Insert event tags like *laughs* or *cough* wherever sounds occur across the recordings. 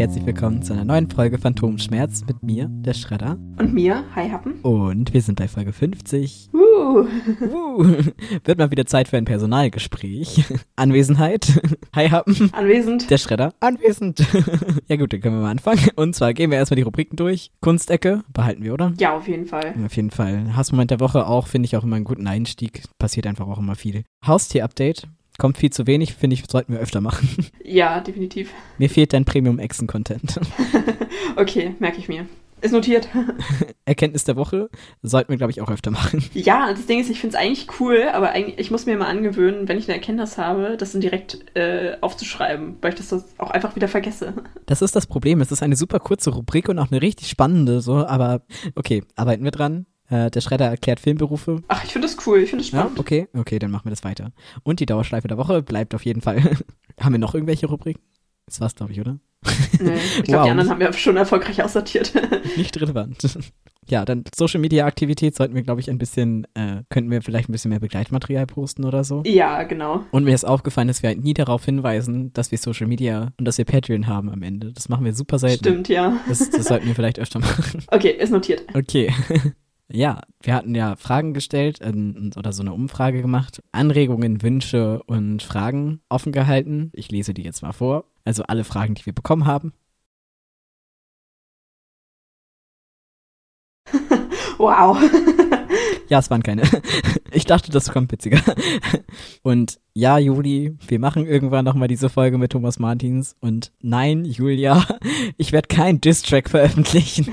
Herzlich willkommen zu einer neuen Folge Phantomschmerz mit mir, der Schredder. Und mir, Hi Happen. Und wir sind bei Folge 50. Uh. Uh, *laughs* wird mal wieder Zeit für ein Personalgespräch. *laughs* Anwesenheit. *laughs* Hi Happen. Anwesend. Der Schredder. Anwesend. ja gut, dann können wir mal anfangen. Und zwar gehen wir erstmal die Rubriken durch. Kunstecke behalten wir, oder? Ja, auf jeden Fall. Auf jeden Fall. Hassmoment der Woche auch, finde ich auch immer einen guten Einstieg. Passiert einfach auch immer viel. Haustier-Update. Kommt viel zu wenig, finde ich, sollten wir öfter machen. *laughs* Ja, definitiv. Mir fehlt dein Premium-Echsen-Content. *laughs* okay, merke ich mir. Ist notiert. *laughs* Erkenntnis der Woche sollten wir, glaube ich, auch öfter machen. Ja, das Ding ist, ich finde es eigentlich cool, aber eigentlich, ich muss mir mal angewöhnen, wenn ich eine Erkenntnis habe, das dann direkt äh, aufzuschreiben, weil ich das auch einfach wieder vergesse. Das ist das Problem. Es ist eine super kurze Rubrik und auch eine richtig spannende, so, aber okay, arbeiten wir dran. Äh, der Schredder erklärt Filmberufe. Ach, ich finde das cool, ich finde das Ja, spannend. okay, okay, dann machen wir das weiter. Und die Dauerschleife der Woche bleibt auf jeden Fall. *laughs* haben wir noch irgendwelche Rubriken? Das war's, glaube ich, oder? Nee, ich glaube, Wow. die anderen haben wir schon erfolgreich aussortiert. *laughs* Nicht relevant. ja, dann Social Media Aktivität sollten wir, glaube ich, ein bisschen, äh, könnten wir vielleicht ein bisschen mehr Begleitmaterial posten oder so. ja, genau. Und mir ist aufgefallen, dass wir halt nie darauf hinweisen, dass wir Social Media und dass wir Patreon haben am Ende. Das machen wir super selten. Stimmt, ja. Das, das sollten wir vielleicht öfter *laughs* machen. Okay, ist notiert. Okay. Ja, wir hatten ja Fragen gestellt ähm, oder so eine Umfrage gemacht. Anregungen, Wünsche und Fragen offen gehalten. Ich lese die jetzt mal vor. Also alle Fragen, die wir bekommen haben. *laughs* Wow. *laughs* Ja, es waren keine. *laughs* Ich dachte, das kommt witziger. Und ja, Juli, wir machen irgendwann nochmal diese Folge mit Thomas Martins. Und nein, Julia, ich werde kein Diss-Track veröffentlichen.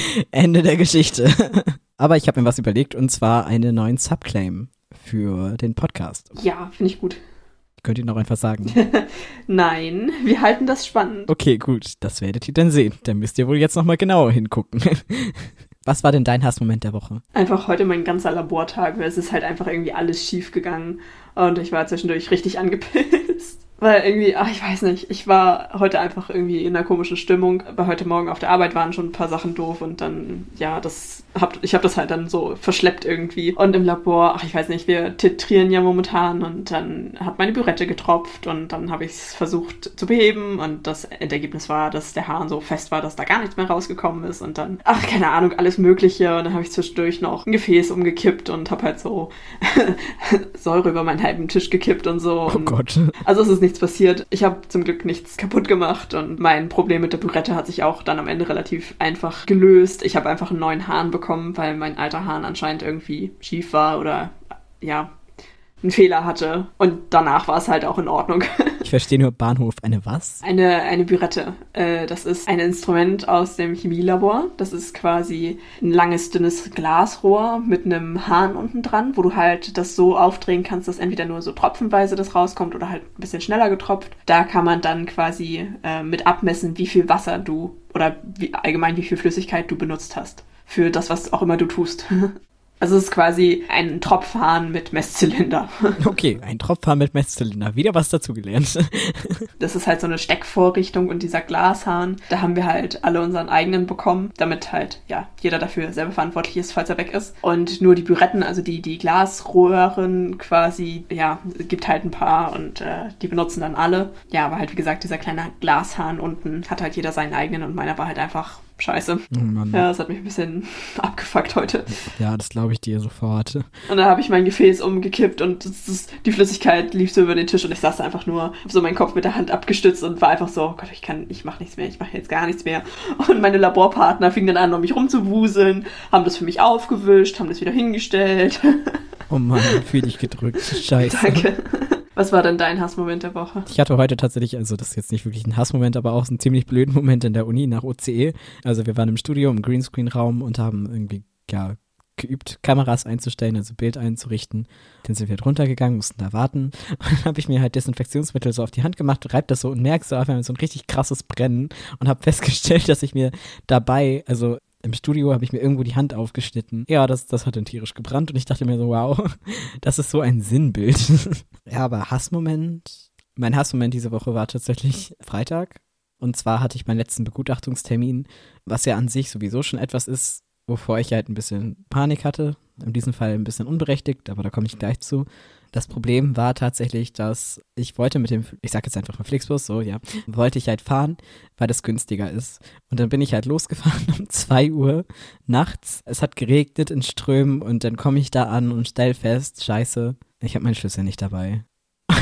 *laughs* Ende der Geschichte. Aber ich habe mir was überlegt und zwar einen neuen Subclaim für den Podcast. ja, finde ich gut. Könnt ihr noch einfach sagen? *laughs* Nein, wir halten das spannend. Okay, gut, das werdet ihr dann sehen. Dann müsst ihr wohl jetzt nochmal genauer hingucken. *laughs* Was war denn dein Hassmoment der Woche? einfach heute mein ganzer Labortag, weil es ist halt einfach irgendwie alles schief gegangen und ich war zwischendurch richtig angepisst. Weil irgendwie, ach, ich weiß nicht, ich war heute einfach irgendwie in einer komischen Stimmung. Weil heute Morgen auf der Arbeit waren schon ein paar Sachen doof und dann, ja, das hab, ich habe das halt dann so verschleppt irgendwie. Und im Labor, ach, ich weiß nicht, wir titrieren ja momentan und dann hat meine Bürette getropft und dann habe ich es versucht zu beheben und das Endergebnis war, dass der Hahn so fest war, dass da gar nichts mehr rausgekommen ist und dann, ach, keine Ahnung, alles Mögliche und dann habe ich zwischendurch noch ein Gefäß umgekippt und habe halt so *laughs* Säure über meinen halben Tisch gekippt und so. Oh und Gott. also es ist nichts passiert. Ich habe zum Glück nichts kaputt gemacht und mein Problem mit der Bürette hat sich auch dann am Ende relativ einfach gelöst. Ich habe einfach einen neuen Hahn bekommen, weil mein alter Hahn anscheinend irgendwie schief war oder ja, einen Fehler hatte. Und danach war es halt auch in Ordnung. *laughs* Verstehe nur Bahnhof. Eine was? Eine, eine Bürette. Äh, das ist ein Instrument aus dem Chemielabor. Das ist quasi ein langes, dünnes Glasrohr mit einem Hahn unten dran, wo du halt das so aufdrehen kannst, dass entweder nur so tropfenweise das rauskommt oder halt ein bisschen schneller getropft. Da kann man dann quasi äh, mit abmessen, wie viel Wasser du oder wie, allgemein wie viel Flüssigkeit du benutzt hast. Für das, was auch immer du tust. *laughs* Also es ist quasi ein Tropfhahn mit Messzylinder. *laughs* Okay, ein Tropfhahn mit Messzylinder. Wieder was dazugelernt. *laughs* Das ist halt so eine Steckvorrichtung und dieser Glashahn. Da haben wir halt alle unseren eigenen bekommen, damit halt, ja, jeder dafür selber verantwortlich ist, falls er weg ist. Und nur die Büretten, also die, die Glasröhren quasi, ja, gibt halt ein paar und äh, die benutzen dann alle. Ja, aber halt, wie gesagt, dieser kleine Glashahn unten hat halt jeder seinen eigenen und meiner war halt einfach scheiße. Oh. Ja, das hat mich ein bisschen *laughs* abgefuckt heute. Ja, das glaube ich dir sofort. Und da habe ich mein Gefäß umgekippt und das, das, die Flüssigkeit lief so über den Tisch und ich saß da einfach nur, hab so meinen Kopf mit der Hand abgestützt und war einfach so, oh Gott, ich kann, ich mache nichts mehr, ich mache jetzt gar nichts mehr. Und meine Laborpartner fingen dann an, um mich rumzuwuseln, haben das für mich aufgewischt, haben das wieder hingestellt. Oh Mann, fühl dich gedrückt. *laughs* Scheiße. Danke. Was war denn dein Hassmoment der Woche? Ich hatte heute tatsächlich, also das ist jetzt nicht wirklich ein Hassmoment, aber auch so einen ziemlich blöden Moment in der Uni nach OCE. Also wir waren im Studio im Greenscreen-Raum und haben irgendwie, ja, geübt, Kameras einzustellen, also Bild einzurichten. Dann sind wir halt runtergegangen, mussten da warten. *laughs* Und dann habe ich mir halt Desinfektionsmittel so auf die Hand gemacht, reib das so und merk so auf einmal so ein richtig krasses Brennen und habe festgestellt, *laughs* dass ich mir dabei, also im Studio habe ich mir irgendwo die Hand aufgeschnitten. Ja, das, das hat dann tierisch gebrannt und ich dachte mir so, wow, *laughs* das ist so ein Sinnbild. *laughs* ja, aber Hassmoment. Mein Hassmoment diese Woche war tatsächlich Freitag. Und zwar hatte ich meinen letzten Begutachtungstermin, was ja an sich sowieso schon etwas ist, wovor ich halt ein bisschen Panik hatte. In diesem Fall ein bisschen unberechtigt, aber da komme ich gleich zu. Das Problem war tatsächlich, dass ich wollte mit dem, ich sag jetzt einfach mal Flixbus, so, ja, wollte ich halt fahren, weil das günstiger ist. Und dann bin ich halt losgefahren *laughs* um zwei Uhr nachts. Es hat geregnet in Strömen und dann komme ich da an und stell fest, scheiße, ich habe meinen Schlüssel nicht dabei.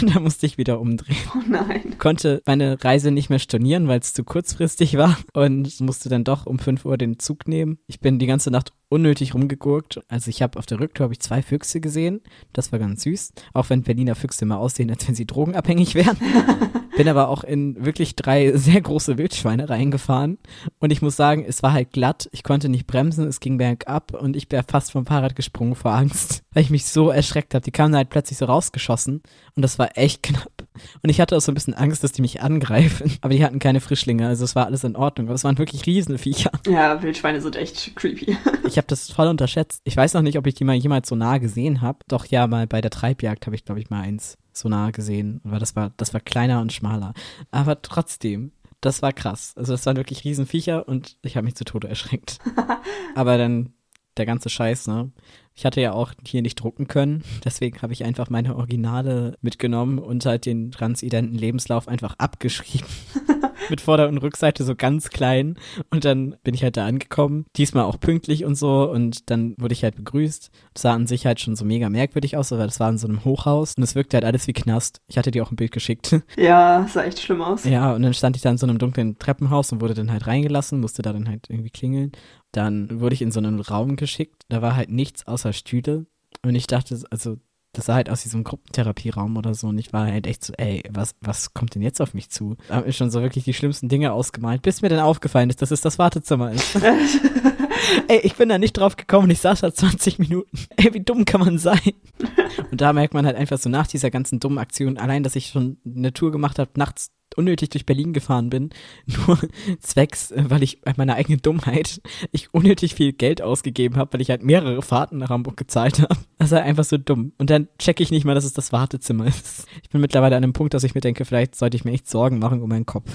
Und da musste ich wieder umdrehen. Oh nein. Konnte meine Reise nicht mehr stornieren, weil es zu kurzfristig war und musste dann doch um 5 Uhr den Zug nehmen. Ich bin die ganze Nacht unnötig rumgegurkt. Also ich habe auf der Rücktour habe ich zwei Füchse gesehen. Das war ganz süß. Auch wenn Berliner Füchse immer aussehen, als wenn sie drogenabhängig wären. *laughs* bin aber auch in wirklich drei sehr große Wildschweine reingefahren. Und ich muss sagen, es war halt glatt. Ich konnte nicht bremsen, es ging bergab und ich wäre fast vom Fahrrad gesprungen vor Angst, *laughs* weil ich mich so erschreckt habe. Die kamen halt plötzlich so rausgeschossen und das war echt knapp. Und ich hatte auch so ein bisschen Angst, dass die mich angreifen. Aber die hatten keine Frischlinge, also es war alles in Ordnung. Aber es waren wirklich Riesenviecher. Ja, Wildschweine sind echt creepy. Ich *laughs* habe das voll unterschätzt. Ich weiß noch nicht, ob ich die mal jemals so nah gesehen habe. Doch ja, mal bei der Treibjagd habe ich, glaube ich, mal eins so nah gesehen. Aber das war, das war kleiner und schmaler. Aber trotzdem, das war krass. Also das waren wirklich Riesenviecher und ich habe mich zu Tode erschreckt. *laughs* Aber dann der ganze Scheiß, ne? Ich hatte ja auch hier nicht drucken können, deswegen habe ich einfach meine Originale mitgenommen und halt den transidenten Lebenslauf einfach abgeschrieben. *laughs* Mit Vorder- und Rückseite so ganz klein. Und dann bin ich halt da angekommen. Diesmal auch pünktlich und so. Und dann wurde ich halt begrüßt. Das sah an sich halt schon so mega merkwürdig aus, weil das war in so einem Hochhaus. Und es wirkte halt alles wie Knast. Ich hatte dir auch ein Bild geschickt. *laughs* Ja, sah echt schlimm aus. Ja, und dann stand ich da in so einem dunklen Treppenhaus und wurde dann halt reingelassen, musste da dann halt irgendwie klingeln. Dann wurde ich in so einen Raum geschickt. Da war halt nichts außer Stühle. Und ich dachte, also das sah halt aus wie so ein Gruppentherapieraum oder so. Und ich war halt echt so, ey, was, was kommt denn jetzt auf mich zu? Da haben mir schon so wirklich die schlimmsten Dinge ausgemalt, bis mir dann aufgefallen ist, dass es das Wartezimmer ist. *laughs* ey, ich bin da nicht drauf gekommen. Ich saß da 20 Minuten. Ey, wie dumm kann man sein? *laughs* Und da merkt man halt einfach so nach dieser ganzen dummen Aktion, allein, dass ich schon eine Tour gemacht habe, nachts unnötig durch Berlin gefahren bin, *laughs* nur zwecks, äh, weil ich bei meiner eigenen Dummheit *laughs* ich unnötig viel Geld ausgegeben habe, weil ich halt mehrere Fahrten nach Hamburg gezahlt *laughs* habe. Das ist halt einfach so dumm. Und dann checke ich nicht mal, dass es das Wartezimmer ist. Ich bin mittlerweile an einem Punkt, dass ich mir denke, vielleicht sollte ich mir echt Sorgen machen um meinen Kopf.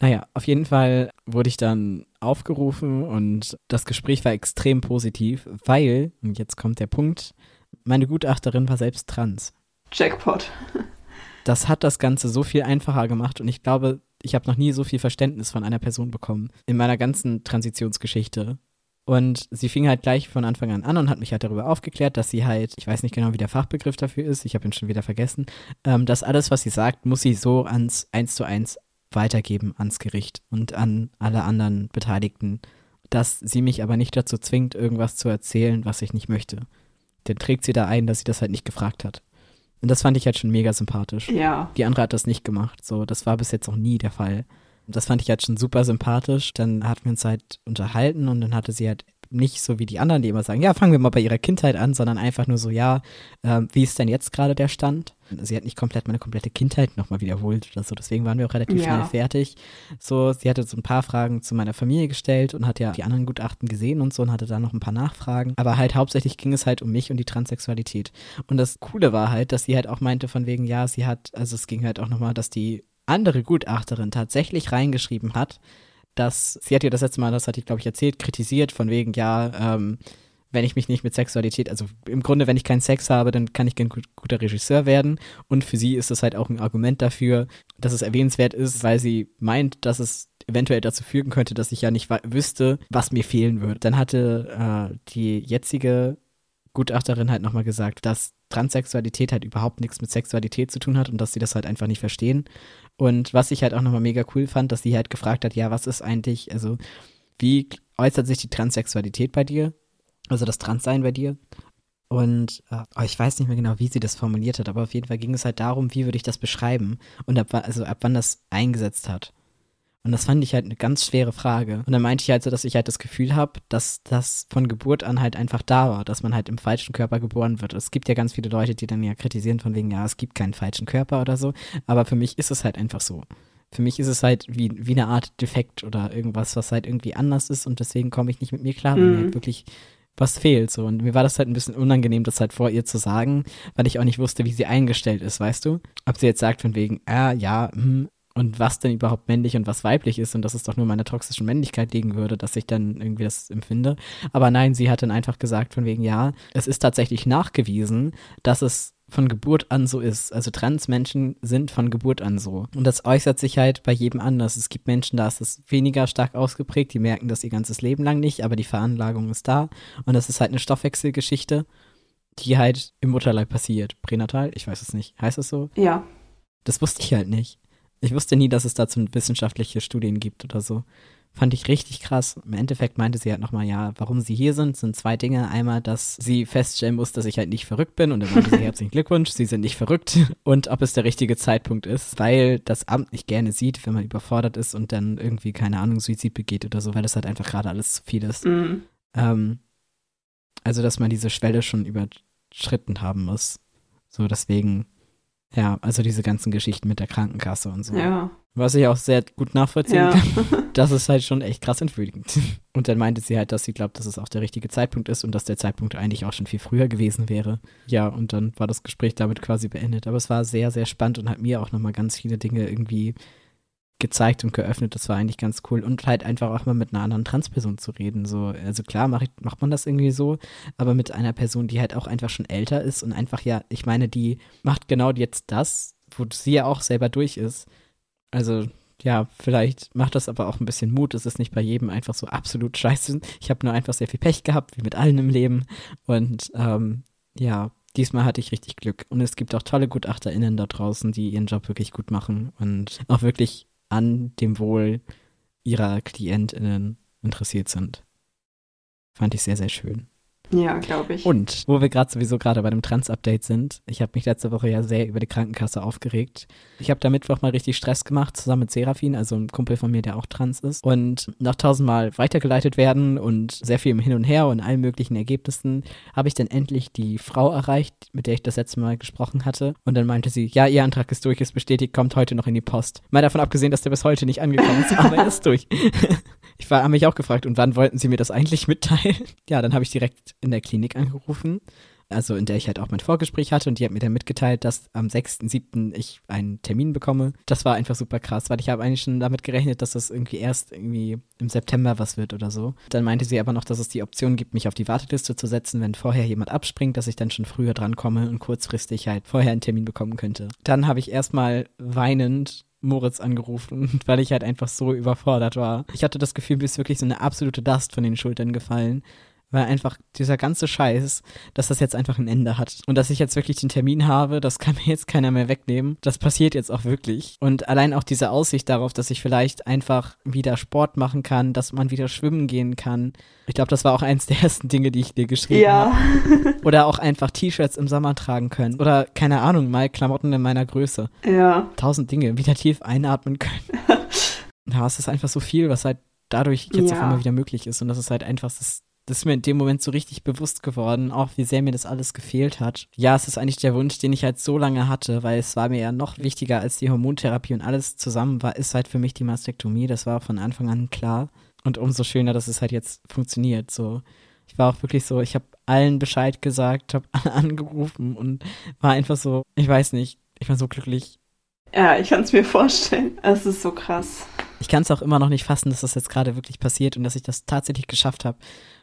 Naja, auf jeden Fall wurde ich dann aufgerufen und das Gespräch war extrem positiv, weil, und jetzt kommt der Punkt, meine Gutachterin war selbst trans. Jackpot das hat das Ganze so viel einfacher gemacht und ich glaube, ich habe noch nie so viel Verständnis von einer Person bekommen in meiner ganzen Transitionsgeschichte. Und sie fing halt gleich von Anfang an an und hat mich halt darüber aufgeklärt, dass sie halt, ich weiß nicht genau, wie der Fachbegriff dafür ist, ich habe ihn schon wieder vergessen, ähm, dass alles, was sie sagt, muss sie so ans eins zu eins weitergeben ans Gericht und an alle anderen Beteiligten, dass sie mich aber nicht dazu zwingt, irgendwas zu erzählen, was ich nicht möchte. Dann trägt sie da ein, dass sie das halt nicht gefragt hat. Und das fand ich halt schon mega sympathisch. Ja. Die andere hat das nicht gemacht. So, das war bis jetzt noch nie der Fall. Das fand ich halt schon super sympathisch. Dann hatten wir uns halt unterhalten und dann hatte sie halt nicht so wie die anderen, die immer sagen, ja, fangen wir mal bei ihrer Kindheit an, sondern einfach nur so, ja, äh, wie ist denn jetzt gerade der Stand? Sie hat nicht komplett meine komplette Kindheit nochmal wiederholt oder so, deswegen waren wir auch relativ ja. schnell fertig. So, sie hatte so ein paar Fragen zu meiner Familie gestellt und hat ja die anderen Gutachten gesehen und so und hatte da noch ein paar Nachfragen. Aber halt hauptsächlich ging es halt um mich und die Transsexualität. Und das Coole war halt, dass sie halt auch meinte von wegen, ja, sie hat, also es ging halt auch nochmal, dass die andere Gutachterin tatsächlich reingeschrieben hat, dass sie hat ja das letzte Mal, das hatte ich glaube ich erzählt, kritisiert von wegen, ja, ähm, wenn ich mich nicht mit Sexualität, also im Grunde, wenn ich keinen Sex habe, dann kann ich kein guter Regisseur werden. Und für sie ist das halt auch ein Argument dafür, dass es erwähnenswert ist, weil sie meint, dass es eventuell dazu führen könnte, dass ich ja nicht wüsste, was mir fehlen würde. Dann hatte äh, die jetzige Gutachterin halt nochmal gesagt, dass Transsexualität halt überhaupt nichts mit Sexualität zu tun hat und dass sie das halt einfach nicht verstehen. Und was ich halt auch nochmal mega cool fand, dass sie halt gefragt hat, ja, was ist eigentlich, also wie äußert sich die Transsexualität bei dir? Also das Transsein bei dir? Und oh, ich weiß nicht mehr genau, wie sie das formuliert hat, aber auf jeden Fall ging es halt darum, wie würde ich das beschreiben und ab, also ab wann das eingesetzt hat. Und das fand ich halt eine ganz schwere Frage. Und dann meinte ich halt so, dass ich halt das Gefühl habe, dass das von Geburt an halt einfach da war, dass man halt im falschen Körper geboren wird. Es gibt ja ganz viele Leute, die dann ja kritisieren von wegen, ja, es gibt keinen falschen Körper oder so. Aber für mich ist es halt einfach so. Für mich ist es halt wie, wie eine Art Defekt oder irgendwas, was halt irgendwie anders ist und deswegen komme ich nicht mit mir klar, wenn mhm. mir halt wirklich was fehlt so und mir war das halt ein bisschen unangenehm, das halt vor ihr zu sagen, weil ich auch nicht wusste, wie sie eingestellt ist, weißt du? Ob sie jetzt sagt von wegen, ah, ja, hm, und was denn überhaupt männlich und was weiblich ist und dass es doch nur meiner toxischen Männlichkeit liegen würde, dass ich dann irgendwie das empfinde. Aber nein, sie hat dann einfach gesagt von wegen, ja, es ist tatsächlich nachgewiesen, dass es von Geburt an so ist. Also Transmenschen sind von Geburt an so. Und das äußert sich halt bei jedem anders. Es gibt Menschen, da ist es weniger stark ausgeprägt, die merken das ihr ganzes Leben lang nicht, aber die Veranlagung ist da. Und das ist halt eine Stoffwechselgeschichte, die halt im Mutterleib passiert. Pränatal? Ich weiß es nicht. Heißt es so? Ja. Das wusste ich halt nicht. Ich wusste nie, dass es dazu wissenschaftliche Studien gibt oder so. Fand ich richtig krass. Im Endeffekt meinte sie halt nochmal, ja, warum sie hier sind, sind zwei Dinge. Einmal, dass sie feststellen muss, dass ich halt nicht verrückt bin und dann meinte sie herzlichen Glückwunsch, sie sind nicht verrückt *laughs* und ob es der richtige Zeitpunkt ist, weil das Amt nicht gerne sieht, wenn man überfordert ist und dann irgendwie, keine Ahnung, Suizid begeht oder so, weil das halt einfach gerade alles zu viel ist. Mhm. Ähm, also, dass man diese Schwelle schon überschritten haben muss. So, deswegen ja, also diese ganzen Geschichten mit der Krankenkasse und so. Ja. Was ich auch sehr gut nachvollziehen Ja. kann. *laughs* Das ist halt schon echt krass entwürdigend. *laughs* Und dann meinte sie halt, dass sie glaubt, dass es auch der richtige Zeitpunkt ist und dass der Zeitpunkt eigentlich auch schon viel früher gewesen wäre. Ja, und dann war das Gespräch damit quasi beendet. Aber es war sehr, sehr spannend und hat mir auch nochmal ganz viele Dinge irgendwie gezeigt und geöffnet. Das war eigentlich ganz cool. Und halt einfach auch mal mit einer anderen Transperson zu reden. So, also klar mach ich, macht man das irgendwie so, aber mit einer Person, die halt auch einfach schon älter ist und einfach ja, ich meine, die macht genau jetzt das, wo sie ja auch selber durch ist. Also ja, vielleicht macht das aber auch ein bisschen Mut. Es ist nicht bei jedem einfach so absolut scheiße. Ich habe nur einfach sehr viel Pech gehabt, wie mit allen im Leben. Und ähm, ja, diesmal hatte ich richtig Glück. Und es gibt auch tolle GutachterInnen da draußen, die ihren Job wirklich gut machen und auch wirklich an dem Wohl ihrer KlientInnen interessiert sind. Fand ich sehr, sehr schön. Ja, glaube ich. Und wo wir gerade sowieso gerade bei dem Trans-Update sind, ich habe mich letzte Woche ja sehr über die Krankenkasse aufgeregt. Ich habe da Mittwoch mal richtig Stress gemacht, zusammen mit Serafin, also ein Kumpel von mir, der auch trans ist. Und nach tausendmal weitergeleitet werden und sehr viel im Hin und Her und allen möglichen Ergebnissen, habe ich dann endlich die Frau erreicht, mit der ich das letzte Mal gesprochen hatte. Und dann meinte sie, ja, ihr Antrag ist durch, ist bestätigt, kommt heute noch in die Post. Mal davon abgesehen, dass der bis heute nicht angekommen ist, *laughs* aber er ist durch. Ich war, habe mich auch gefragt, und wann wollten Sie mir das eigentlich mitteilen? *laughs* Ja, dann habe ich direkt in der Klinik angerufen, also in der ich halt auch mein Vorgespräch hatte, und die hat mir dann mitgeteilt, dass am 6.7. ich einen Termin bekomme. Das war einfach super krass, weil ich habe eigentlich schon damit gerechnet, dass das irgendwie erst irgendwie im September was wird oder so. Dann meinte sie aber noch, dass es die Option gibt, mich auf die Warteliste zu setzen, wenn vorher jemand abspringt, dass ich dann schon früher drankomme und kurzfristig halt vorher einen Termin bekommen könnte. Dann habe ich erstmal weinend Moritz angerufen, *laughs* weil ich halt einfach so überfordert war. Ich hatte das Gefühl, mir ist wirklich so eine absolute Last von den Schultern gefallen. Weil einfach dieser ganze Scheiß, dass das jetzt einfach ein Ende hat. Und dass ich jetzt wirklich den Termin habe, das kann mir jetzt keiner mehr wegnehmen. Das passiert jetzt auch wirklich. Und allein auch diese Aussicht darauf, dass ich vielleicht einfach wieder Sport machen kann, dass man wieder schwimmen gehen kann. Ich glaube, das war auch eins der *laughs* ersten Dinge, die ich dir geschrieben habe. ja. Oder auch einfach T-Shirts im Sommer tragen können. Oder, keine Ahnung, mal Klamotten in meiner Größe. ja. Tausend Dinge, wieder tief einatmen können. *laughs* ja, es ist einfach so viel, was halt dadurch jetzt auf Ja. einmal wieder möglich ist. Und das ist halt einfach, das, das ist mir in dem Moment so richtig bewusst geworden, auch wie sehr mir das alles gefehlt hat. Ja, es ist eigentlich der Wunsch, den ich halt so lange hatte, weil es war mir ja noch wichtiger als die Hormontherapie und alles zusammen war, ist halt für mich die Mastektomie. Das war von Anfang an klar. Und umso schöner, dass es halt jetzt funktioniert. So, ich war auch wirklich so, ich habe allen Bescheid gesagt, habe *laughs* alle angerufen und war einfach so, ich weiß nicht, ich war so glücklich. Ja, ich kann es mir vorstellen. Es ist so krass. Ich kann es auch immer noch nicht fassen, dass das jetzt gerade wirklich passiert und dass ich das tatsächlich geschafft habe.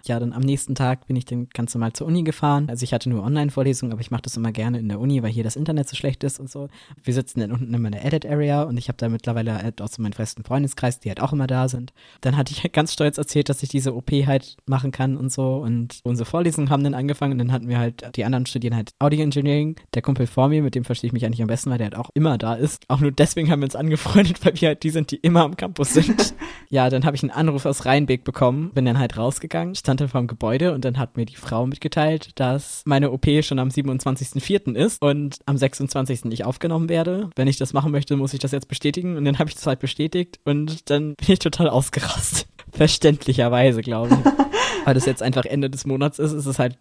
Ja, dann am nächsten Tag bin ich dann ganz normal zur Uni gefahren. Also ich hatte nur Online-Vorlesungen, aber ich mache das immer gerne in der Uni, weil hier das Internet so schlecht ist und so. Wir sitzen dann unten immer in der Edit-Area und ich habe da mittlerweile halt auch so meinen festen Freundeskreis, die halt auch immer da sind. Dann hatte ich halt ganz stolz erzählt, dass ich diese OP halt machen kann und so. Und unsere Vorlesungen haben dann angefangen und dann hatten wir halt, die anderen studieren halt Audio Engineering. Der Kumpel vor mir, mit dem verstehe ich mich eigentlich am besten, weil der halt auch immer da ist. Auch nur deswegen haben wir uns angefreundet, weil wir halt die sind, die immer am Campus sind. *laughs* ja, dann habe ich einen Anruf aus Rheinbeck bekommen, bin dann halt rausgegangen, stand vor dem Gebäude und dann hat mir die Frau mitgeteilt, dass meine OP schon am 27.04. ist und am 26. ich aufgenommen werde. Wenn ich das machen möchte, muss ich das jetzt bestätigen und dann habe ich das halt bestätigt und dann *laughs* bin ich total ausgerastet. Verständlicherweise, glaube ich. *laughs* Weil das jetzt einfach Ende des Monats ist, ist es halt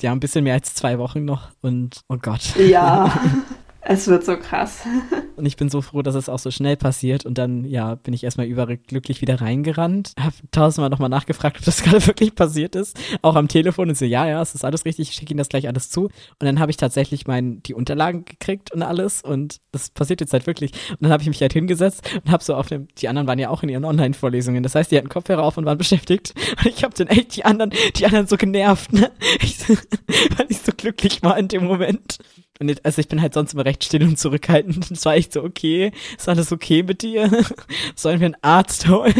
ja ein bisschen mehr als zwei Wochen noch und oh Gott. Ja. *laughs* Es wird so krass. *laughs* Und ich bin so froh, dass es auch so schnell passiert. Und dann, ja, bin ich erstmal überglücklich wieder reingerannt. Hab tausendmal nochmal nachgefragt, ob das *laughs* gerade wirklich passiert ist. Auch am Telefon und so, ja, ja, es ist alles richtig, ich schicke Ihnen das gleich alles zu. Und dann habe ich tatsächlich mein, die Unterlagen gekriegt und alles. Und das passiert jetzt halt wirklich. Und dann habe ich mich halt hingesetzt und habe so auf dem, die anderen waren ja auch in ihren Online-Vorlesungen. Das heißt, die hatten Kopfhörer auf und waren beschäftigt. Und ich habe dann echt die anderen, die anderen so genervt, ne? Ich, *laughs* weil ich so glücklich war in dem Moment. Und also ich bin halt sonst immer recht still und zurückhaltend. *laughs* Es war echt so, okay, ist alles okay mit dir? *laughs* Sollen wir einen Arzt holen?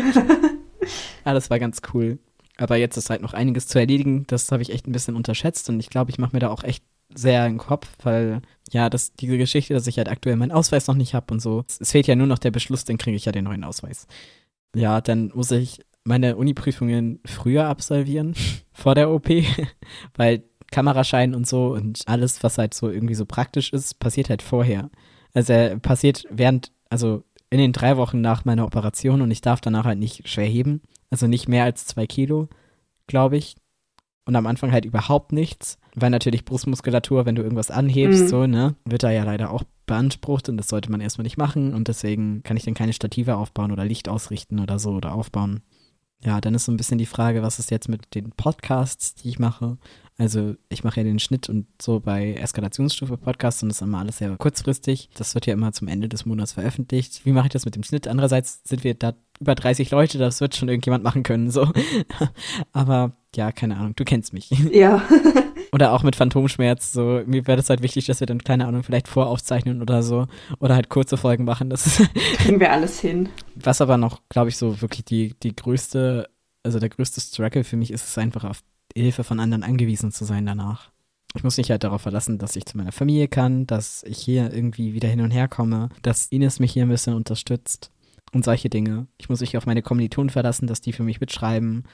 ja, *laughs* das war ganz cool. Aber jetzt ist halt noch einiges zu erledigen. Das habe ich echt ein bisschen unterschätzt und ich glaube, ich mache mir da auch echt sehr im Kopf, weil ja, das, diese Geschichte, dass ich halt aktuell meinen Ausweis noch nicht habe und so. Es fehlt ja nur noch der Beschluss, dann kriege ich ja den neuen Ausweis. Ja, dann muss ich meine Uni-Prüfungen früher absolvieren, vor der OP, weil Kameraschein und so und alles, was halt so irgendwie so praktisch ist, passiert halt vorher. Also er passiert während, also in den drei Wochen nach meiner Operation und ich darf danach halt nicht schwer heben. Also nicht mehr als zwei Kilo, glaube ich. Und am Anfang halt überhaupt nichts, weil natürlich Brustmuskulatur, wenn du irgendwas anhebst, mhm. so, ne, wird da ja leider auch beansprucht und das sollte man erstmal nicht machen und deswegen kann ich dann keine Stative aufbauen oder Licht ausrichten oder so oder aufbauen. Ja, dann ist so ein bisschen die Frage, was ist jetzt mit den Podcasts, die ich mache? Also ich mache ja den Schnitt und so bei Eskalationsstufe Podcasts und das ist immer alles sehr kurzfristig. Das wird ja immer zum Ende des Monats veröffentlicht. Wie mache ich das mit dem Schnitt? Andererseits sind wir da über 30 Leute, das wird schon irgendjemand machen können, so. *laughs* Aber ja, keine Ahnung, du kennst mich. Ja. *laughs* oder auch mit Phantomschmerz, so, mir wäre das halt wichtig, dass wir dann, keine Ahnung, vielleicht voraufzeichnen oder so. Oder halt kurze Folgen machen. Das *laughs* kriegen wir alles hin. Was aber noch, glaube ich, so wirklich die, die größte, also der größte Struggle für mich ist es einfach auf Hilfe von anderen angewiesen zu sein danach. Ich muss mich halt darauf verlassen, dass ich zu meiner Familie kann, dass ich hier irgendwie wieder hin und her komme, dass Ines mich hier ein bisschen unterstützt und solche Dinge. Ich muss mich auf meine Kommilitonen verlassen, dass die für mich mitschreiben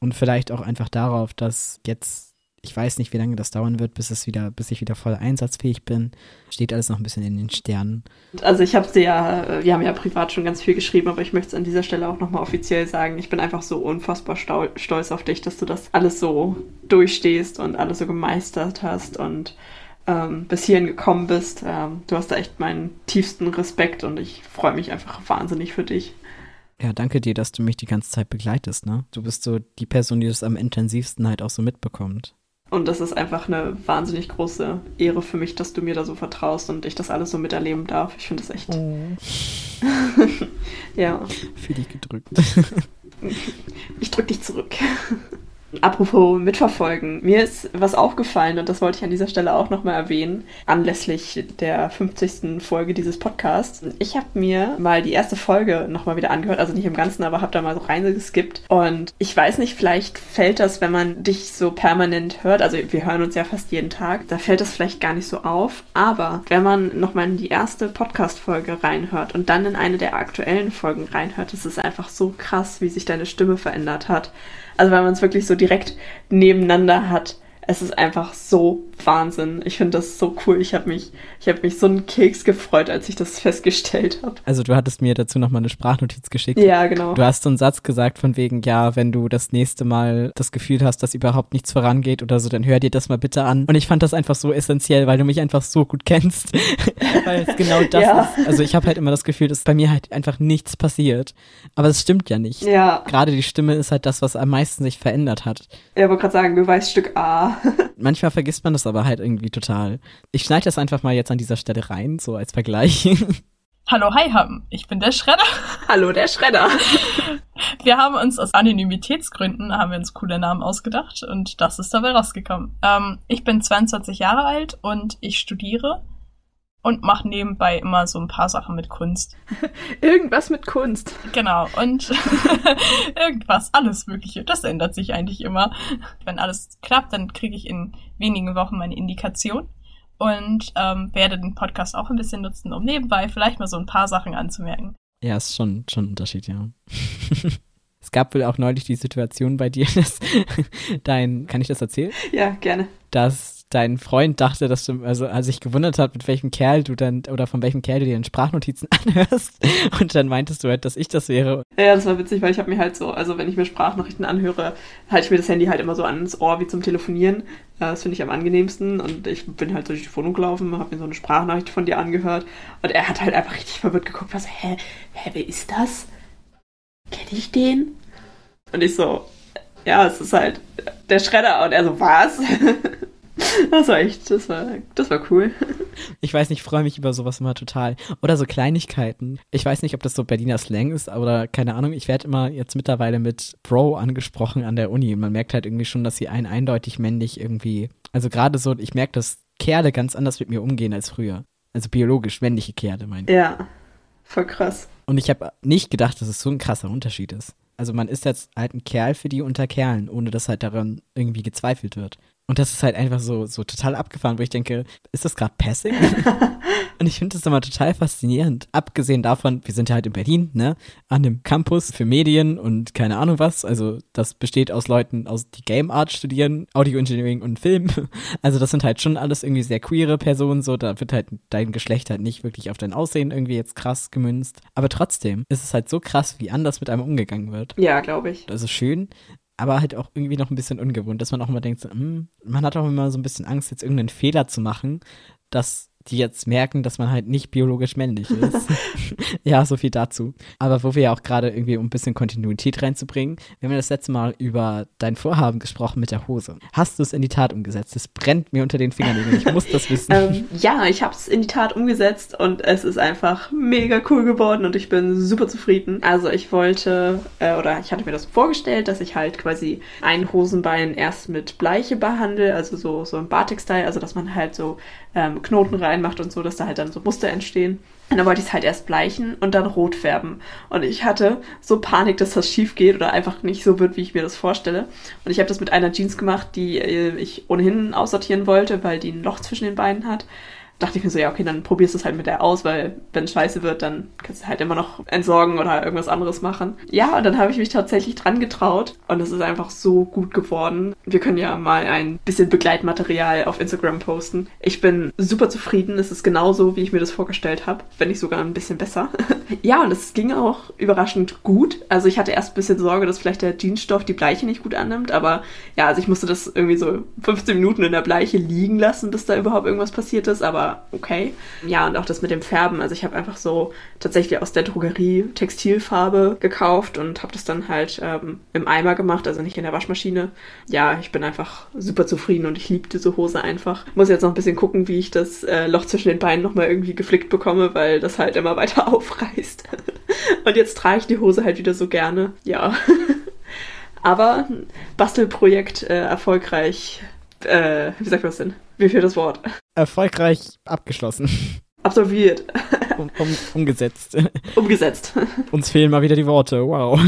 und vielleicht auch einfach darauf, dass jetzt ich weiß nicht, wie lange das dauern wird, bis es wieder, bis ich wieder voll einsatzfähig bin. Steht alles noch ein bisschen in den Sternen. Also ich habe sie ja, wir haben ja privat schon ganz viel geschrieben, aber ich möchte es an dieser Stelle auch nochmal offiziell sagen. Ich bin einfach so unfassbar stolz auf dich, dass du das alles so durchstehst und alles so gemeistert hast und ähm, bis hierhin gekommen bist. Ähm, du hast da echt meinen tiefsten Respekt und ich freue mich einfach wahnsinnig für dich. Ja, danke dir, dass du mich die ganze Zeit begleitest, ne? Du bist so die Person, die das am intensivsten halt auch so mitbekommt. Und das ist einfach eine wahnsinnig große Ehre für mich, dass du mir da so vertraust und ich das alles so miterleben darf. Ich finde das echt. Oh. *laughs* ja. Für dich gedrückt. ich drück dich zurück. *laughs* Apropos mitverfolgen, mir ist was aufgefallen und das wollte ich an dieser Stelle auch nochmal erwähnen, anlässlich der 50. Folge dieses Podcasts. Ich habe mir mal die erste Folge nochmal wieder angehört, also nicht im Ganzen, aber habe da mal so reingeskippt und ich weiß nicht, vielleicht fällt das, wenn man dich so permanent hört, also wir hören uns ja fast jeden Tag, da fällt das vielleicht gar nicht so auf, aber wenn man nochmal in die erste Podcast-Folge reinhört und dann in eine der aktuellen Folgen reinhört, ist einfach so krass, wie sich deine Stimme verändert hat. Also weil man es wirklich so direkt nebeneinander hat. Es ist einfach so Wahnsinn. Ich finde das so cool. Ich habe mich, ich habe mich so einen Keks gefreut, als ich das festgestellt habe. Also du hattest mir dazu nochmal eine Sprachnotiz geschickt. Ja, genau. Du hast so einen Satz gesagt von wegen, ja, wenn du das nächste Mal das Gefühl hast, dass überhaupt nichts vorangeht oder so, dann hör dir das mal bitte an. Und ich fand das einfach so essentiell, weil du mich einfach so gut kennst. *laughs* weil es genau das ja. ist. Also ich habe halt immer das Gefühl, dass bei mir halt einfach nichts passiert. Aber es stimmt ja nicht. Ja. Gerade die Stimme ist halt das, was am meisten sich verändert hat. Ja, wollte gerade sagen, Beweisstück A. *laughs* Manchmal vergisst man das aber halt irgendwie total. Ich schneide das einfach mal jetzt an dieser Stelle rein, so als Vergleich. *laughs* Hallo, hi, Ham. Ich bin der Schredder. *laughs* Hallo, der Schredder. *laughs* Wir haben uns aus Anonymitätsgründen, haben wir uns coole Namen ausgedacht und das ist dabei rausgekommen. Ähm, ich bin 22 Jahre alt und ich studiere und mache nebenbei immer so ein paar Sachen mit Kunst. *laughs* Irgendwas mit Kunst. Genau, und *laughs* irgendwas, alles Mögliche. Das ändert sich eigentlich immer. Wenn alles klappt, dann kriege ich in wenigen Wochen meine Indikation und ähm, werde den Podcast auch ein bisschen nutzen, um nebenbei vielleicht mal so ein paar Sachen anzumerken. Ja, ist schon, schon ein Unterschied, ja. *laughs* es gab wohl auch neulich die Situation bei dir, dass dein, kann ich das erzählen? Ja, gerne. Dass dein Freund dachte, dass du, also als sich gewundert hat, mit welchem Kerl du dann, oder von welchem Kerl du dir Sprachnotizen *laughs* anhörst. Und dann meintest du halt, dass ich das wäre. Ja, das war witzig, weil ich habe mir halt so, also wenn ich mir Sprachnachrichten anhöre, halte ich mir das Handy halt immer so ans Ohr wie zum Telefonieren. Das finde ich am angenehmsten. Und ich bin halt durch die Wohnung gelaufen, habe mir so eine Sprachnachricht von dir angehört. Und er hat halt einfach richtig verwirrt geguckt, was, hä, hä, wer ist das? Kenne ich den? Und ich so, ja, es ist halt der Schredder. Und er so, was? *laughs* Das war echt, das war, das war cool. Ich weiß nicht, ich freue mich über sowas immer total. Oder so Kleinigkeiten. Ich weiß nicht, ob das so Berliner Slang ist, oder keine Ahnung. Ich werde immer jetzt mittlerweile mit Bro angesprochen an der Uni. Man merkt halt irgendwie schon, dass sie einen eindeutig männlich irgendwie, also gerade so, ich merke, dass Kerle ganz anders mit mir umgehen als früher. Also biologisch männliche Kerle, meine ich. Ja, voll krass. Und ich habe nicht gedacht, dass es so ein krasser Unterschied ist. Also man ist jetzt halt ein Kerl für die unter Kerlen, ohne dass halt daran irgendwie gezweifelt wird. Und das ist halt einfach so, so total abgefahren, wo ich denke, ist das gerade Passing? *laughs* und ich finde das immer total faszinierend. Abgesehen davon, wir sind ja halt in Berlin, ne, an dem Campus für Medien und keine Ahnung was. Also das besteht aus Leuten, aus die Game Art studieren, Audio Engineering und Film. *laughs* Also das sind halt schon alles irgendwie sehr queere Personen, so da wird halt dein Geschlecht halt nicht wirklich auf dein Aussehen irgendwie jetzt krass gemünzt. Aber trotzdem ist es halt so krass, wie anders mit einem umgegangen wird. Ja, glaube ich. Also schön, aber halt auch irgendwie noch ein bisschen ungewohnt, dass man auch immer denkt, so, hm, man hat auch immer so ein bisschen Angst, jetzt irgendeinen Fehler zu machen, dass die jetzt merken, dass man halt nicht biologisch männlich ist. *laughs* ja, so viel dazu. Aber wo wir ja auch gerade irgendwie, um ein bisschen Kontinuität reinzubringen, wir haben ja das letzte Mal über dein Vorhaben gesprochen mit der Hose. Hast du es in die Tat umgesetzt? Es brennt mir unter den Fingernägeln. Ich muss das wissen. *laughs* ähm, ja, ich habe es in die Tat umgesetzt und es ist einfach mega cool geworden und ich bin super zufrieden. Also ich wollte, äh, oder ich hatte mir das vorgestellt, dass ich halt quasi ein Hosenbein erst mit Bleiche behandle, also so, so im Batik-Style, also dass man halt so ähm, Knoten reinmacht und so, dass da halt dann so Muster entstehen. Und dann wollte ich es halt erst bleichen und dann rot färben. Und ich hatte so Panik, dass das schief geht oder einfach nicht so wird, wie ich mir das vorstelle. Und ich habe das mit einer Jeans gemacht, die äh, ich ohnehin aussortieren wollte, weil die ein Loch zwischen den Beinen hat dachte ich mir so, ja, okay, dann probierst du es halt mit der aus, weil wenn es scheiße wird, dann kannst du halt immer noch entsorgen oder irgendwas anderes machen. Ja, und dann habe ich mich tatsächlich dran getraut und es ist einfach so gut geworden. Wir können ja mal ein bisschen Begleitmaterial auf Instagram posten. Ich bin super zufrieden. Es ist genauso, wie ich mir das vorgestellt habe, wenn nicht sogar ein bisschen besser. *laughs* ja, und es ging auch überraschend gut. Also ich hatte erst ein bisschen Sorge, dass vielleicht der Jeansstoff die Bleiche nicht gut annimmt, aber ja, also ich musste das irgendwie so 15 Minuten in der Bleiche liegen lassen, bis da überhaupt irgendwas passiert ist, aber okay. Ja, und auch das mit dem Färben. Also ich habe einfach so tatsächlich aus der Drogerie Textilfarbe gekauft und habe das dann halt ähm, im Eimer gemacht, also nicht in der Waschmaschine. Ja, ich bin einfach super zufrieden und ich liebe diese Hose einfach. Muss jetzt noch ein bisschen gucken, wie ich das äh, Loch zwischen den Beinen nochmal irgendwie geflickt bekomme, weil das halt immer weiter *laughs* aufreißt. und jetzt trage ich die Hose halt wieder so gerne. Ja. *laughs* Aber Bastelprojekt äh, erfolgreich, äh, wie sagt man das denn? Wie fehlt das Wort? Erfolgreich abgeschlossen. Absolviert. Um, um, umgesetzt. Umgesetzt. Uns fehlen mal wieder die Worte. Wow.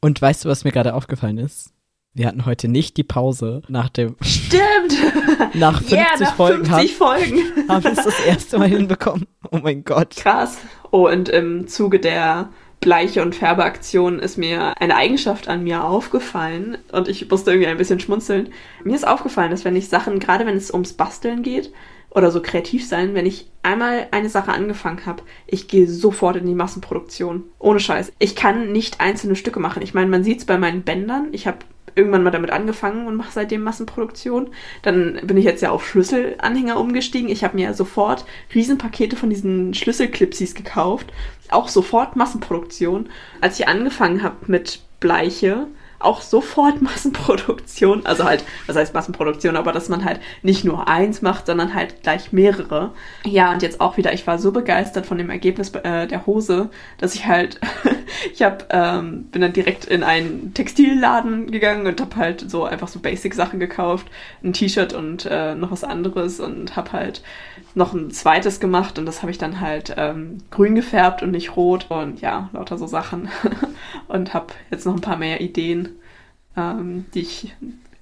Und weißt du, was mir gerade aufgefallen ist? Wir hatten heute nicht die Pause nach dem. Stimmt! Nach 50 yeah, nach Folgen, 50 Folgen. haben wir es das erste Mal hinbekommen. Oh mein Gott. Krass. Oh, und im Zuge der Bleiche- und Färbeaktion ist mir eine Eigenschaft an mir aufgefallen und ich musste irgendwie ein bisschen schmunzeln. Mir ist aufgefallen, dass wenn ich Sachen, gerade wenn es ums Basteln geht oder so kreativ sein, wenn ich einmal eine Sache angefangen habe, ich gehe sofort in die Massenproduktion. Ohne Scheiß. Ich kann nicht einzelne Stücke machen. Ich meine, man sieht es bei meinen Bändern. Ich habe irgendwann mal damit angefangen und mache seitdem Massenproduktion. Dann bin ich jetzt ja auf Schlüsselanhänger umgestiegen. Ich habe mir sofort Riesenpakete von diesen Schlüsselclipsies gekauft. Auch sofort Massenproduktion. Als ich angefangen habe mit Bleiche, auch sofort *laughs* Massenproduktion. Also halt, was heißt Massenproduktion, aber dass man halt nicht nur eins macht, sondern halt gleich mehrere. Ja, und jetzt auch wieder, ich war so begeistert von dem Ergebnis äh, der Hose, dass ich halt, *laughs* ich hab, ähm, bin dann direkt in einen Textilladen gegangen und hab halt so einfach so Basic-Sachen gekauft. Ein T-Shirt und äh, noch was anderes und hab halt noch ein zweites gemacht und das habe ich dann halt ähm, grün gefärbt und nicht rot und ja, lauter so Sachen. *laughs* und habe jetzt noch ein paar mehr Ideen ähm, die ich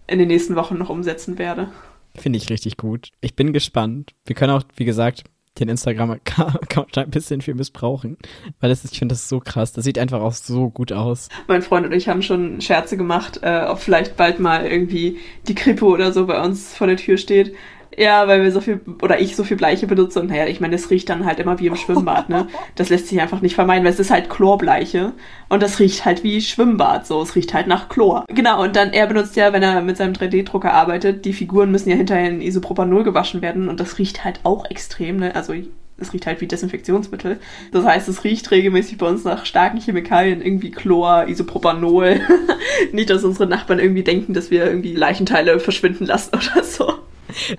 in den nächsten Wochen noch umsetzen werde. Finde ich richtig gut. Ich bin gespannt. Wir können auch, wie gesagt, den Instagram-Account *laughs* ein bisschen viel missbrauchen. Weil das ist, ich finde das so krass. Das sieht einfach auch so gut aus. Mein Freund und ich haben schon Scherze gemacht, äh, ob vielleicht bald mal irgendwie die Krippe oder so bei uns vor der Tür steht. Ja, weil wir so viel, oder ich so viel Bleiche benutze. Und naja, ich meine, es riecht dann halt immer wie im Schwimmbad, ne? Das lässt sich einfach nicht vermeiden, weil es ist halt Chlorbleiche. Und das riecht halt wie Schwimmbad, so. Es riecht halt nach Chlor. Genau, und dann, er benutzt ja, wenn er mit seinem 3D-Drucker arbeitet, die Figuren müssen ja hinterher in Isopropanol gewaschen werden. Und das riecht halt auch extrem, ne? Also, es riecht halt wie Desinfektionsmittel. Das heißt, es riecht regelmäßig bei uns nach starken Chemikalien, irgendwie Chlor, Isopropanol. *laughs* Nicht, dass unsere Nachbarn irgendwie denken, dass wir irgendwie Leichenteile verschwinden lassen oder so.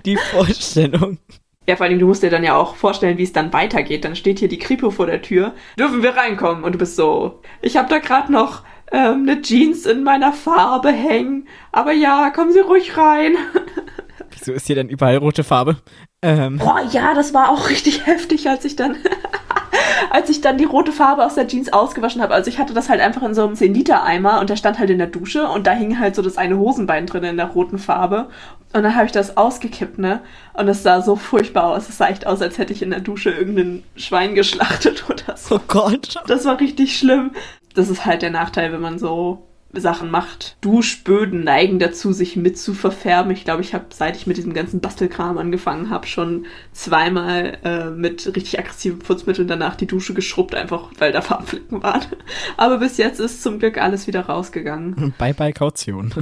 Die Vorstellung. Ja, vor allem, du musst dir dann ja auch vorstellen, wie es dann weitergeht. Dann steht hier die Kripo vor der Tür. Dürfen wir reinkommen? Und du bist so, ich habe da gerade noch ähm, eine Jeans in meiner Farbe hängen. Aber ja, kommen Sie ruhig rein. *laughs* Wieso ist hier denn überall rote Farbe? Ähm. Boah, ja, das war auch *laughs* richtig heftig, als ich dann *laughs* als ich dann die rote Farbe aus der Jeans ausgewaschen habe. Also ich hatte das halt einfach in so einem 10-Liter-Eimer und der stand halt in der Dusche und da hing halt so das eine Hosenbein drin in der roten Farbe. Und dann habe ich das ausgekippt, ne? Und es sah so furchtbar aus. Es sah echt aus, als hätte ich in der Dusche irgendein Schwein geschlachtet *laughs* oder so. Oh Gott. Das war richtig schlimm. Das ist halt der Nachteil, wenn man so Sachen macht. Duschböden neigen dazu, sich mit zu verfärben. Ich glaube, ich habe, seit ich mit diesem ganzen Bastelkram angefangen habe, schon zweimal äh, mit richtig aggressiven Putzmitteln danach die Dusche geschrubbt, einfach weil da Farbflecken waren. *laughs* Aber bis jetzt ist zum Glück alles wieder rausgegangen. *laughs* Bye bye Kaution.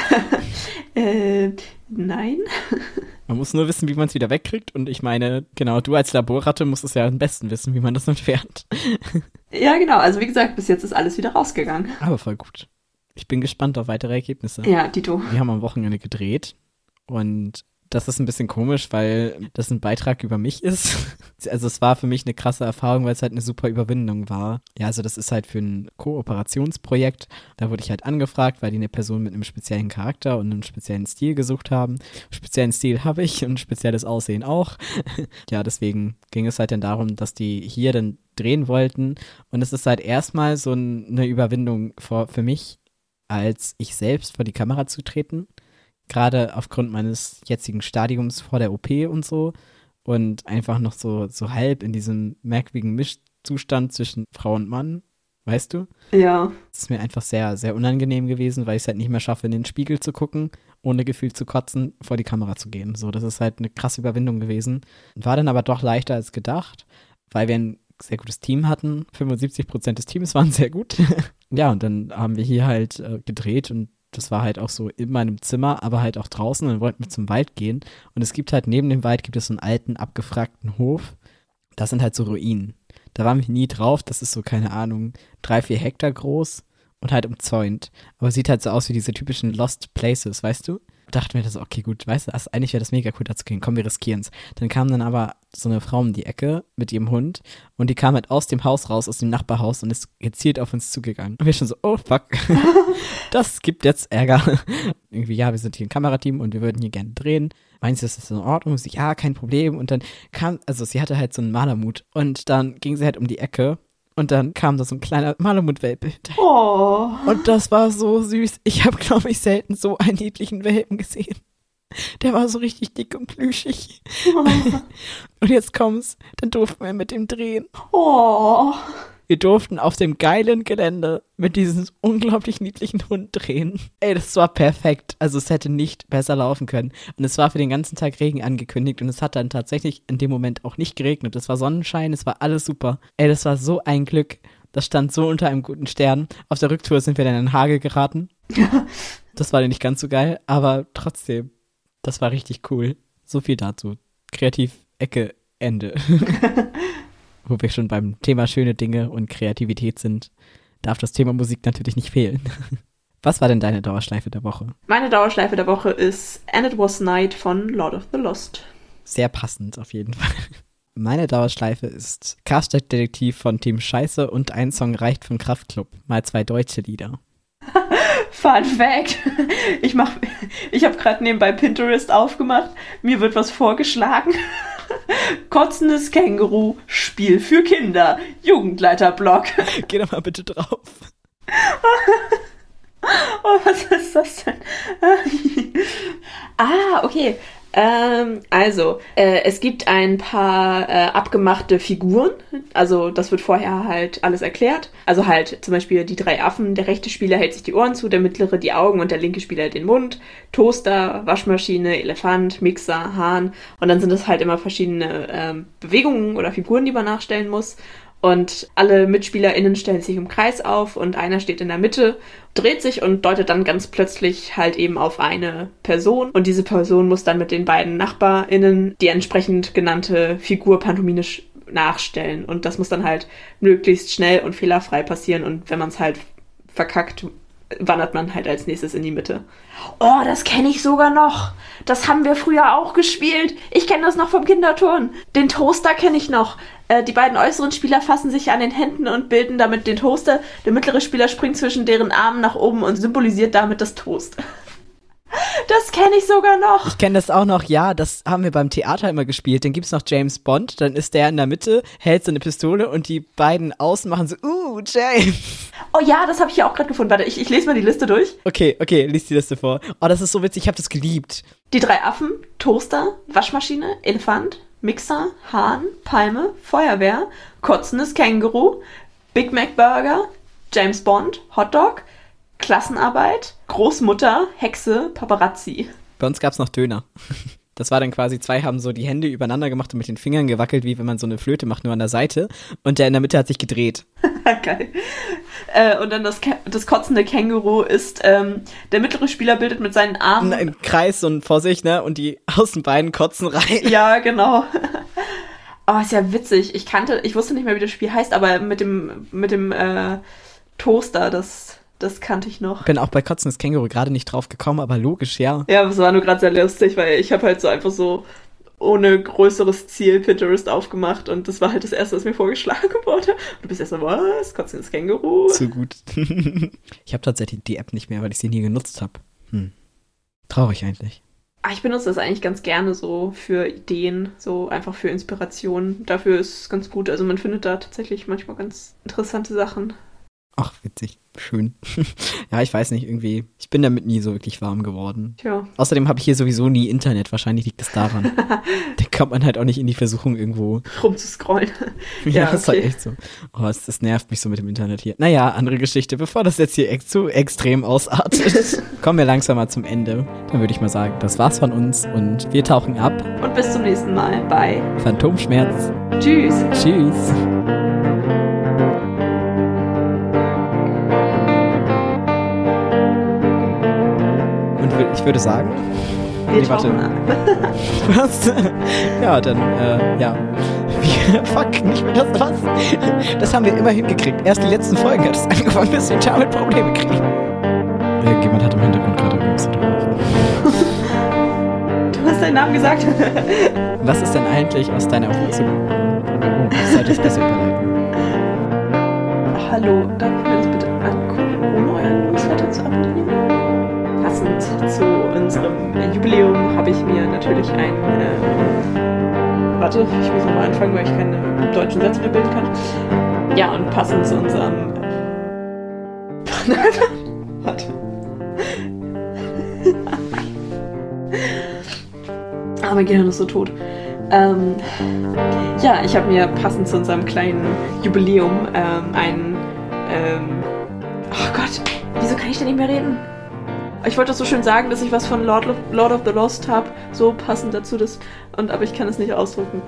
*laughs* äh, nein. Man muss nur wissen, wie man es wieder wegkriegt. Und ich meine, genau, du als Laborratte musst es ja am besten wissen, wie man das entfernt. *laughs* Ja, genau. Also wie gesagt, bis jetzt ist alles wieder rausgegangen. Aber voll gut. Ich bin gespannt auf weitere Ergebnisse. Ja, Dito. Wir haben am Wochenende gedreht und das ist ein bisschen komisch, weil das ein Beitrag über mich ist. *laughs* Also es war für mich eine krasse Erfahrung, weil es halt eine super Überwindung war. Ja, also das ist halt für ein Kooperationsprojekt. Da wurde ich halt angefragt, weil die eine Person mit einem speziellen Charakter und einem speziellen Stil gesucht haben. Speziellen Stil habe ich und spezielles Aussehen auch. *laughs* ja, deswegen ging es halt dann darum, dass die hier dann drehen wollten. Und es ist halt erstmal so eine Überwindung für, mich, als ich selbst vor die Kamera zu treten gerade aufgrund meines jetzigen Stadiums vor der OP und so und einfach noch so, so halb in diesem merkwürdigen Mischzustand zwischen Frau und Mann, weißt du? Ja. Es ist mir einfach sehr, sehr unangenehm gewesen, weil ich es halt nicht mehr schaffe, in den Spiegel zu gucken, ohne Gefühl zu kotzen, vor die Kamera zu gehen. So, das ist halt eine krasse Überwindung gewesen. War dann aber doch leichter als gedacht, weil wir ein sehr gutes Team hatten. 75 Prozent des Teams waren sehr gut. *laughs* ja, und dann haben wir hier halt äh, gedreht und das war halt auch so in meinem Zimmer, aber halt auch draußen. Und dann wollten wir zum Wald gehen. Und es gibt halt neben dem Wald gibt es so einen alten, abgefragten Hof. Das sind halt so Ruinen. Da waren wir nie drauf. Das ist so, keine Ahnung, drei, vier Hektar groß und halt umzäunt. Aber sieht halt so aus wie diese typischen Lost Places, weißt du? Dachte mir das, okay, gut, weißt du, also eigentlich wäre das mega cool, da zu gehen. Komm, wir riskieren es. Dann kam dann aber so eine Frau um die Ecke mit ihrem Hund und die kam halt aus dem Haus raus, aus dem Nachbarhaus und ist gezielt auf uns zugegangen. Und wir schon so, oh fuck, *laughs* das gibt jetzt Ärger. Irgendwie, ja, wir sind hier ein Kamerateam und wir würden hier gerne drehen. Meinst du, ist das in Ordnung? Sie, ja, kein Problem. Und dann kam, also sie hatte halt so einen Malermut und dann ging sie halt um die Ecke und dann kam da so ein kleiner Malamut-Welpe. Oh. Und das war so süß. Ich habe, glaube ich, selten so einen niedlichen Welpen gesehen. Der war so richtig dick und plüschig. Oh. *laughs* Und jetzt kommt's, dann durften wir mit dem drehen. Oh. Wir durften auf dem geilen Gelände mit diesem unglaublich niedlichen Hund drehen. Ey, das war perfekt. Also es hätte nicht besser laufen können. Und es war für den ganzen Tag Regen angekündigt und es hat dann tatsächlich in dem Moment auch nicht geregnet. Es war Sonnenschein, es war alles super. Ey, das war so ein Glück. Das stand so unter einem guten Stern. Auf der Rücktour sind wir dann in Hagel geraten. *laughs* das war dann nicht ganz so geil, aber trotzdem, das war richtig cool. So viel dazu. Kreativ, Ecke, Ende. *laughs* wo wir schon beim Thema schöne Dinge und Kreativität sind, darf das Thema Musik natürlich nicht fehlen. *laughs* Was war denn deine Dauerschleife der Woche? Meine Dauerschleife der Woche ist And It Was Night von Lord of the Lost. Sehr passend auf jeden Fall. Meine Dauerschleife ist Karstadt Detektiv von Team Scheiße und ein Song reicht von Kraftklub. Mal zwei deutsche Lieder. *laughs* Fun Fact. Ich mach, ich habe gerade nebenbei Pinterest aufgemacht. Mir wird was vorgeschlagen. *laughs* Kotzendes Känguru, Spiel für Kinder, Jugendleiterblock. *laughs* Geh doch mal bitte drauf. *laughs* oh, was ist das denn? ah, okay. Ähm, also, äh, es gibt ein paar äh, abgemachte Figuren. Also, das wird vorher halt alles erklärt. Also halt zum Beispiel die drei Affen. Der rechte Spieler hält sich die Ohren zu, der mittlere die Augen und der linke Spieler den Mund. Toaster, Waschmaschine, Elefant, Mixer, Hahn. Und dann sind es halt immer verschiedene ähm, Bewegungen oder Figuren, die man nachstellen muss. Und alle MitspielerInnen stellen sich im Kreis auf und einer steht in der Mitte, dreht sich und deutet dann ganz plötzlich halt eben auf eine Person. Und diese Person muss dann mit den beiden NachbarInnen die entsprechend genannte Figur pantomimisch nachstellen. Und das muss dann halt möglichst schnell und fehlerfrei passieren. Und wenn man es halt verkackt, wandert man halt als nächstes in die Mitte. Oh, das kenne ich sogar noch. Das haben wir früher auch gespielt. Ich kenne das noch vom Kinderturn. Den Toaster kenne ich noch. Äh, die beiden äußeren Spieler fassen sich an den Händen und bilden damit den Toaster. Der mittlere Spieler springt zwischen deren Armen nach oben und symbolisiert damit das Toast. Das kenne ich sogar noch. Ich kenne das auch noch, ja, das haben wir beim Theater immer gespielt. Dann gibt es noch James Bond, dann ist der in der Mitte, hält so eine Pistole und die beiden außen machen so, uh, James. Oh ja, das habe ich hier auch gerade gefunden. Warte, ich, ich lese mal die Liste durch. Okay, okay, lies die Liste vor. Oh, das ist so witzig, ich habe das geliebt. Die drei Affen, Toaster, Waschmaschine, Elefant, Mixer, Hahn, Palme, Feuerwehr, kotzendes Känguru, Big Mac Burger, James Bond, Hotdog, Klassenarbeit, Großmutter, Hexe, Paparazzi. Bei uns gab es noch Döner. Das war dann quasi, zwei haben so die Hände übereinander gemacht und mit den Fingern gewackelt, wie wenn man so eine Flöte macht, nur an der Seite. Und der in der Mitte hat sich gedreht. *laughs* Geil. Äh, und dann das, das kotzende Känguru ist, ähm, der mittlere Spieler bildet mit seinen Armen. Ein Kreis und vor sich, ne? Und die *laughs* Außenbeinen kotzen rein. Ja, genau. *laughs* Oh, ist ja witzig. Ich kannte, ich wusste nicht mehr, wie das Spiel heißt, aber mit dem, mit dem äh, Toaster, das das kannte ich noch. Bin auch bei Kotzendes Känguru gerade nicht drauf gekommen, aber logisch, ja. Ja, es war nur gerade sehr lustig, weil ich habe halt so einfach so ohne größeres Ziel Pinterest aufgemacht und das war halt das erste, was mir vorgeschlagen *laughs* wurde. Und du bist erst so, was? Kotzendes Känguru? Zu gut. *laughs* ich habe tatsächlich die App nicht mehr, weil ich sie nie genutzt habe. Hm. Traurig eigentlich. Ah, ich benutze das eigentlich ganz gerne so für Ideen, so einfach für Inspiration. Dafür ist es ganz gut. Also man findet da tatsächlich manchmal ganz interessante Sachen. Ach, witzig. Schön. *laughs* ja, ich weiß nicht, irgendwie. Ich bin damit nie so wirklich warm geworden. Tja. Außerdem habe ich hier sowieso nie Internet. Wahrscheinlich liegt es daran. *laughs* da kommt man halt auch nicht in die Versuchung, irgendwo rumzuscrollen. *laughs* ja, ja okay. ist halt echt so. Oh, das, das, nervt mich so mit dem Internet hier. Naja, andere Geschichte. Bevor das jetzt hier ex zu extrem ausartet, kommen wir langsam mal zum Ende. Dann würde ich mal sagen, das war's von uns und wir tauchen ab. Und bis zum nächsten Mal bei Phantomschmerz. Tschüss. Tschüss. Ich würde sagen. Wir nee, warte. *laughs* Was? ja, dann, äh, ja. *laughs* Fuck, nicht mehr das, was? Das haben wir immer hingekriegt. Erst die letzten Folgen hat es angefangen, dass wir damit Probleme kriegen. Irgendjemand hat im Hintergrund gerade Rübs *laughs* Du hast deinen Namen gesagt. was ist denn eigentlich aus deiner Hose? Oh, das sollte ich besser überleiten. Hallo, darf ich mir das bitte angucken, ohne euren Newsletter zu abonnieren? Passend zu unserem Jubiläum habe ich mir natürlich ein. Äh, warte, ich muss nochmal anfangen, weil ich keine deutschen Sätze mehr bilden kann. Ja, und passend zu unserem. *laughs* warte. *laughs* ah, mein Gehirn ist so tot. Ähm, ja, ich habe mir passend zu unserem kleinen Jubiläum ähm, ein. Ähm, oh Gott, wieso kann ich denn nicht mehr reden? Ich wollte so schön sagen, dass ich was von Lord of, Lord of the Lost habe, so passend dazu, das, und, aber ich kann es nicht ausdrucken.